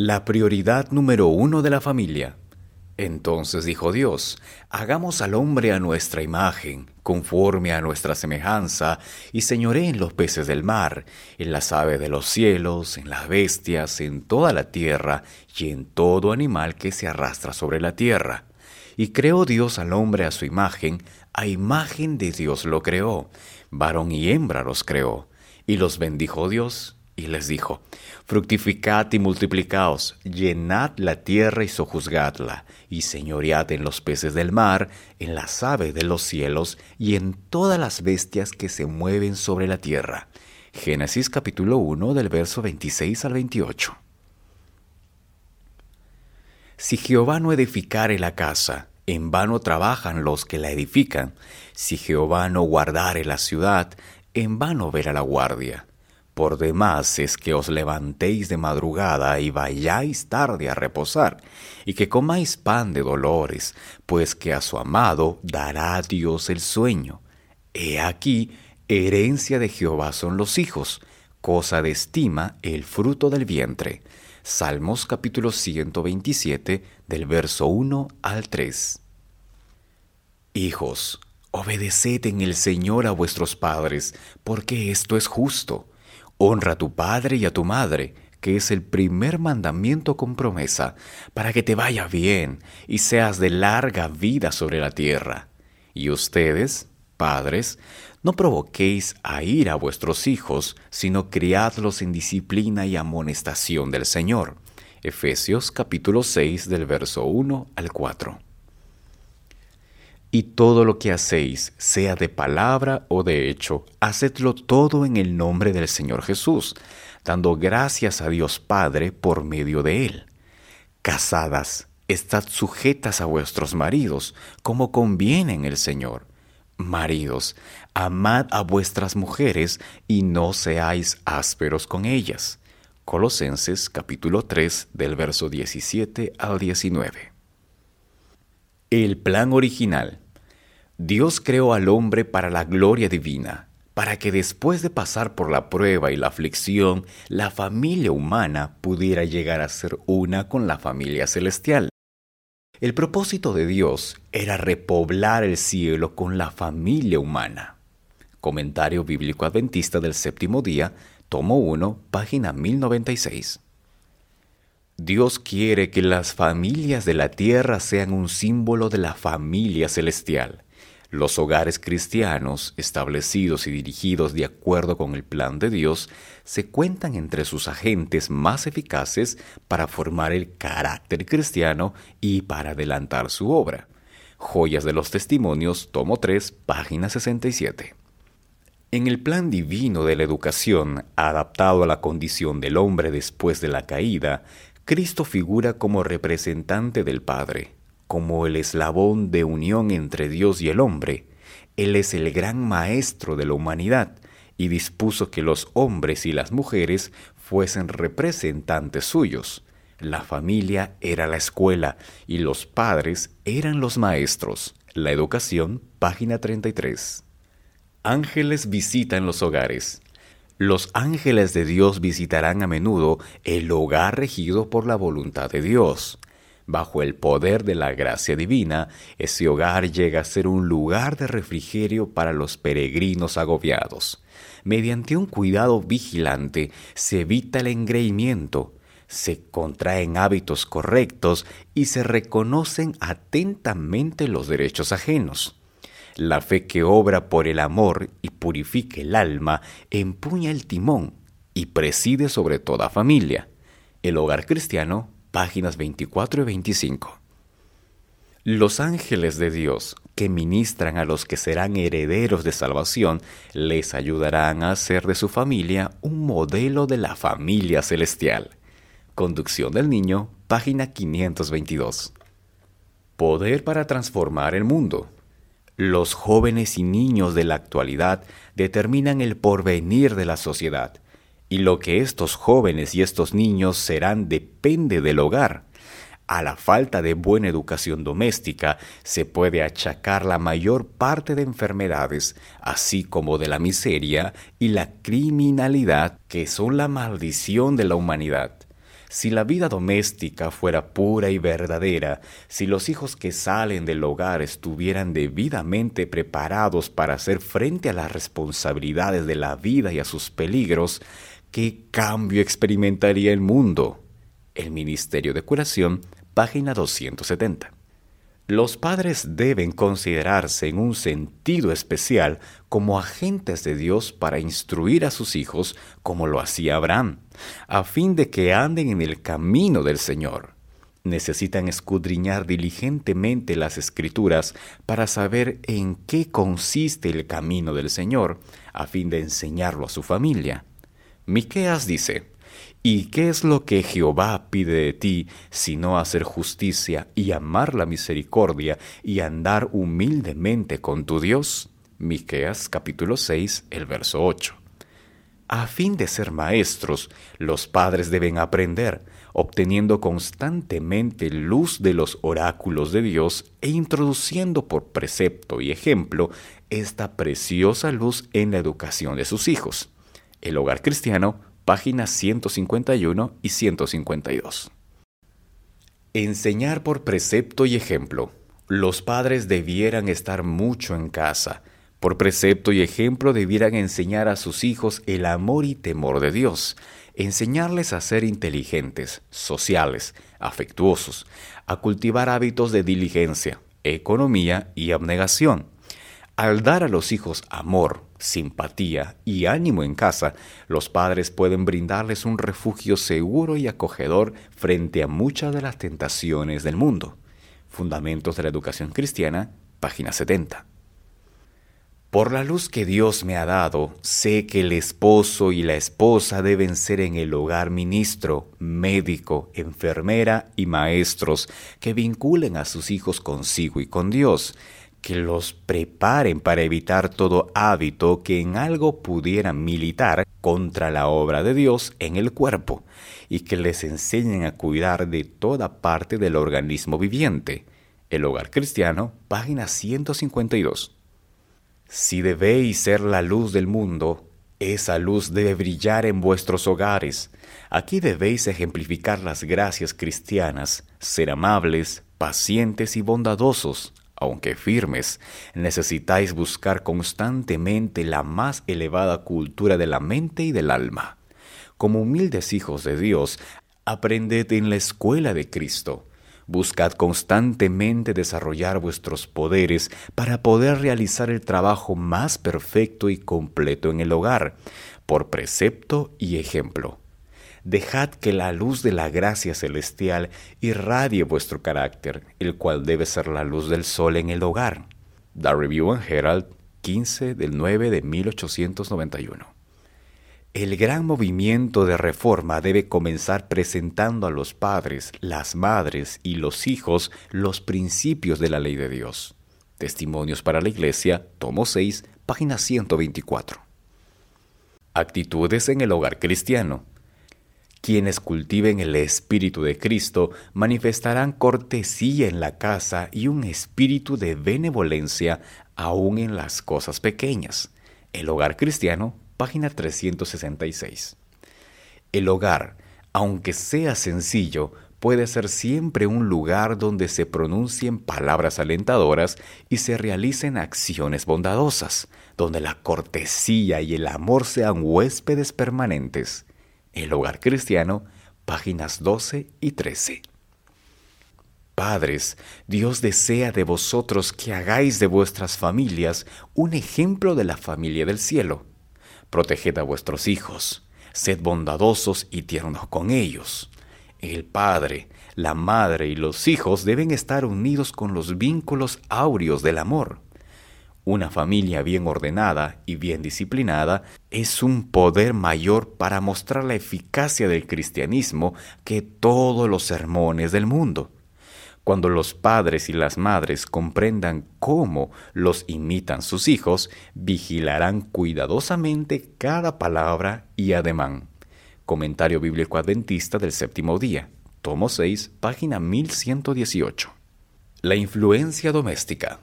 La prioridad número uno de la familia. Entonces dijo Dios, hagamos al hombre a nuestra imagen, conforme a nuestra semejanza, y señoré en los peces del mar, en las aves de los cielos, en las bestias, en toda la tierra, y en todo animal que se arrastra sobre la tierra. Y creó Dios al hombre a su imagen, a imagen de Dios lo creó, varón y hembra los creó, y los bendijo Dios y les dijo, Fructificad y multiplicaos, llenad la tierra y sojuzgadla, y señoread en los peces del mar, en las aves de los cielos, y en todas las bestias que se mueven sobre la tierra. Génesis capítulo 1 del verso 26 al 28. Si Jehová no edificare la casa, en vano trabajan los que la edifican. Si Jehová no guardare la ciudad, en vano verá la guardia. Por demás es que os levantéis de madrugada y vayáis tarde a reposar, y que comáis pan de dolores, pues que a su amado dará Dios el sueño. He aquí, herencia de Jehová son los hijos, cosa de estima el fruto del vientre. Salmos capítulo 127 del verso 1 al 3. Hijos, obedeced en el Señor a vuestros padres, porque esto es justo Honra a tu padre y a tu madre, que es el primer mandamiento con promesa, para que te vaya bien y seas de larga vida sobre la tierra. Y ustedes, padres, no provoquéis a ir a vuestros hijos, sino criadlos en disciplina y amonestación del Señor. Efesios capítulo 6 del verso 1 al 4 y todo lo que hacéis, sea de palabra o de hecho, hacedlo todo en el nombre del Señor Jesús, dando gracias a Dios Padre por medio de Él. Casadas, estad sujetas a vuestros maridos, como conviene en el Señor. Maridos, amad a vuestras mujeres y no seáis ásperos con ellas. Colosenses capítulo 3 del verso 17 al 19. El plan original. Dios creó al hombre para la gloria divina, para que después de pasar por la prueba y la aflicción, la familia humana pudiera llegar a ser una con la familia celestial. El propósito de Dios era repoblar el cielo con la familia humana. Comentario Bíblico Adventista del Séptimo Día, tomo 1, página 1096. Dios quiere que las familias de la tierra sean un símbolo de la familia celestial. Los hogares cristianos, establecidos y dirigidos de acuerdo con el plan de Dios, se cuentan entre sus agentes más eficaces para formar el carácter cristiano y para adelantar su obra. Joyas de los Testimonios, tomo 3, página 67. En el plan divino de la educación, adaptado a la condición del hombre después de la caída, Cristo figura como representante del Padre, como el eslabón de unión entre Dios y el hombre. Él es el gran maestro de la humanidad y dispuso que los hombres y las mujeres fuesen representantes suyos. La familia era la escuela y los padres eran los maestros. La educación, página 33. Ángeles visitan los hogares. Los ángeles de Dios visitarán a menudo el hogar regido por la voluntad de Dios. Bajo el poder de la gracia divina, ese hogar llega a ser un lugar de refrigerio para los peregrinos agobiados. Mediante un cuidado vigilante se evita el engreimiento, se contraen hábitos correctos y se reconocen atentamente los derechos ajenos. La fe que obra por el amor y purifica el alma empuña el timón y preside sobre toda familia. El hogar cristiano, páginas 24 y 25. Los ángeles de Dios que ministran a los que serán herederos de salvación les ayudarán a hacer de su familia un modelo de la familia celestial. Conducción del niño, página 522. Poder para transformar el mundo. Los jóvenes y niños de la actualidad determinan el porvenir de la sociedad, y lo que estos jóvenes y estos niños serán depende del hogar. A la falta de buena educación doméstica se puede achacar la mayor parte de enfermedades, así como de la miseria y la criminalidad que son la maldición de la humanidad. Si la vida doméstica fuera pura y verdadera, si los hijos que salen del hogar estuvieran debidamente preparados para hacer frente a las responsabilidades de la vida y a sus peligros, ¿qué cambio experimentaría el mundo? El Ministerio de Curación, página 270. Los padres deben considerarse en un sentido especial como agentes de Dios para instruir a sus hijos como lo hacía Abraham, a fin de que anden en el camino del Señor. Necesitan escudriñar diligentemente las escrituras para saber en qué consiste el camino del Señor, a fin de enseñarlo a su familia. Miqueas dice: ¿Y qué es lo que Jehová pide de ti, sino hacer justicia y amar la misericordia y andar humildemente con tu Dios? Miqueas capítulo 6, el verso 8. A fin de ser maestros, los padres deben aprender, obteniendo constantemente luz de los oráculos de Dios e introduciendo por precepto y ejemplo esta preciosa luz en la educación de sus hijos. El hogar cristiano páginas 151 y 152. Enseñar por precepto y ejemplo. Los padres debieran estar mucho en casa. Por precepto y ejemplo debieran enseñar a sus hijos el amor y temor de Dios, enseñarles a ser inteligentes, sociales, afectuosos, a cultivar hábitos de diligencia, economía y abnegación. Al dar a los hijos amor, simpatía y ánimo en casa, los padres pueden brindarles un refugio seguro y acogedor frente a muchas de las tentaciones del mundo. Fundamentos de la Educación Cristiana, página 70. Por la luz que Dios me ha dado, sé que el esposo y la esposa deben ser en el hogar ministro, médico, enfermera y maestros que vinculen a sus hijos consigo y con Dios que los preparen para evitar todo hábito que en algo pudiera militar contra la obra de Dios en el cuerpo, y que les enseñen a cuidar de toda parte del organismo viviente. El Hogar Cristiano, página 152. Si debéis ser la luz del mundo, esa luz debe brillar en vuestros hogares. Aquí debéis ejemplificar las gracias cristianas, ser amables, pacientes y bondadosos, aunque firmes, necesitáis buscar constantemente la más elevada cultura de la mente y del alma. Como humildes hijos de Dios, aprended en la escuela de Cristo. Buscad constantemente desarrollar vuestros poderes para poder realizar el trabajo más perfecto y completo en el hogar, por precepto y ejemplo dejad que la luz de la gracia celestial irradie vuestro carácter, el cual debe ser la luz del sol en el hogar. The Review and Herald, 15 del 9 de 1891. El gran movimiento de reforma debe comenzar presentando a los padres, las madres y los hijos los principios de la ley de Dios. Testimonios para la Iglesia, tomo 6, página 124. Actitudes en el hogar cristiano. Quienes cultiven el espíritu de Cristo manifestarán cortesía en la casa y un espíritu de benevolencia aún en las cosas pequeñas. El hogar cristiano, página 366. El hogar, aunque sea sencillo, puede ser siempre un lugar donde se pronuncien palabras alentadoras y se realicen acciones bondadosas, donde la cortesía y el amor sean huéspedes permanentes. El Hogar Cristiano, páginas 12 y 13. Padres, Dios desea de vosotros que hagáis de vuestras familias un ejemplo de la familia del cielo. Proteged a vuestros hijos, sed bondadosos y tiernos con ellos. El padre, la madre y los hijos deben estar unidos con los vínculos áureos del amor. Una familia bien ordenada y bien disciplinada es un poder mayor para mostrar la eficacia del cristianismo que todos los sermones del mundo. Cuando los padres y las madres comprendan cómo los imitan sus hijos, vigilarán cuidadosamente cada palabra y ademán. Comentario Bíblico Adventista del Séptimo Día, tomo 6, página 1118. La influencia doméstica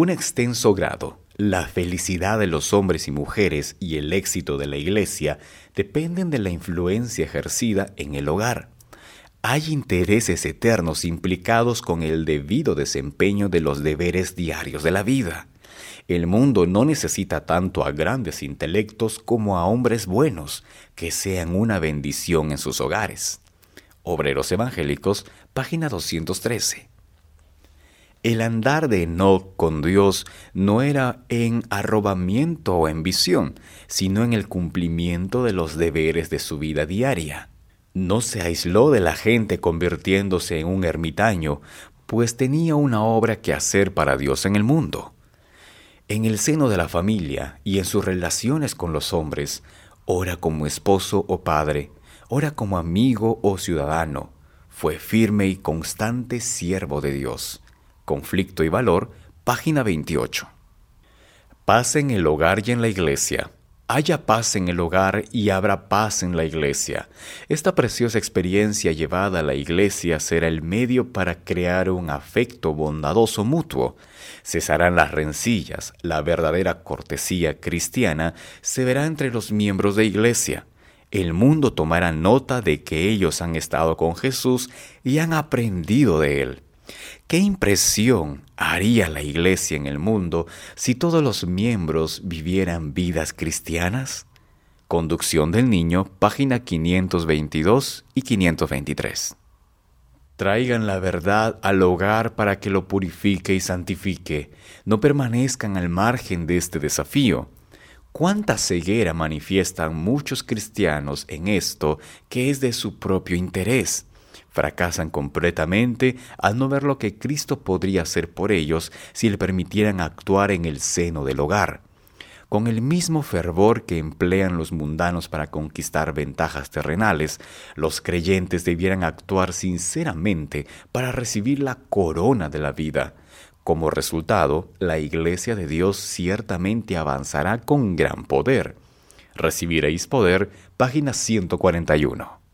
un extenso grado. La felicidad de los hombres y mujeres y el éxito de la Iglesia dependen de la influencia ejercida en el hogar. hay intereses eternos implicados con el debido desempeño de los deberes diarios de la vida. El mundo no necesita tanto a grandes intelectos como a hombres buenos que sean una bendición en sus hogares. Obreros Evangélicos, página 213. El andar de Enoch con Dios no era en arrobamiento o en visión, sino en el cumplimiento de los deberes de su vida diaria. No se aisló de la gente convirtiéndose en un ermitaño, pues tenía una obra que hacer para Dios en el mundo. En el seno de la familia y en sus relaciones con los hombres, ora como esposo o padre, ora como amigo o ciudadano, fue firme y constante siervo de Dios. Conflicto y Valor, página 28. Paz en el hogar y en la iglesia. Haya paz en el hogar y habrá paz en la iglesia. Esta preciosa experiencia llevada a la iglesia será el medio para crear un afecto bondadoso mutuo. Cesarán las rencillas, la verdadera cortesía cristiana se verá entre los miembros de iglesia. El mundo tomará nota de que ellos han estado con Jesús y han aprendido de él. ¿Qué impresión haría la Iglesia en el mundo si todos los miembros vivieran vidas cristianas? Conducción del Niño, página 522 y 523. Traigan la verdad al hogar para que lo purifique y santifique. No permanezcan al margen de este desafío. ¿Cuánta ceguera manifiestan muchos cristianos en esto que es de su propio interés? Fracasan completamente al no ver lo que Cristo podría hacer por ellos si le permitieran actuar en el seno del hogar. Con el mismo fervor que emplean los mundanos para conquistar ventajas terrenales, los creyentes debieran actuar sinceramente para recibir la corona de la vida. Como resultado, la Iglesia de Dios ciertamente avanzará con gran poder. Recibiréis poder, página 141.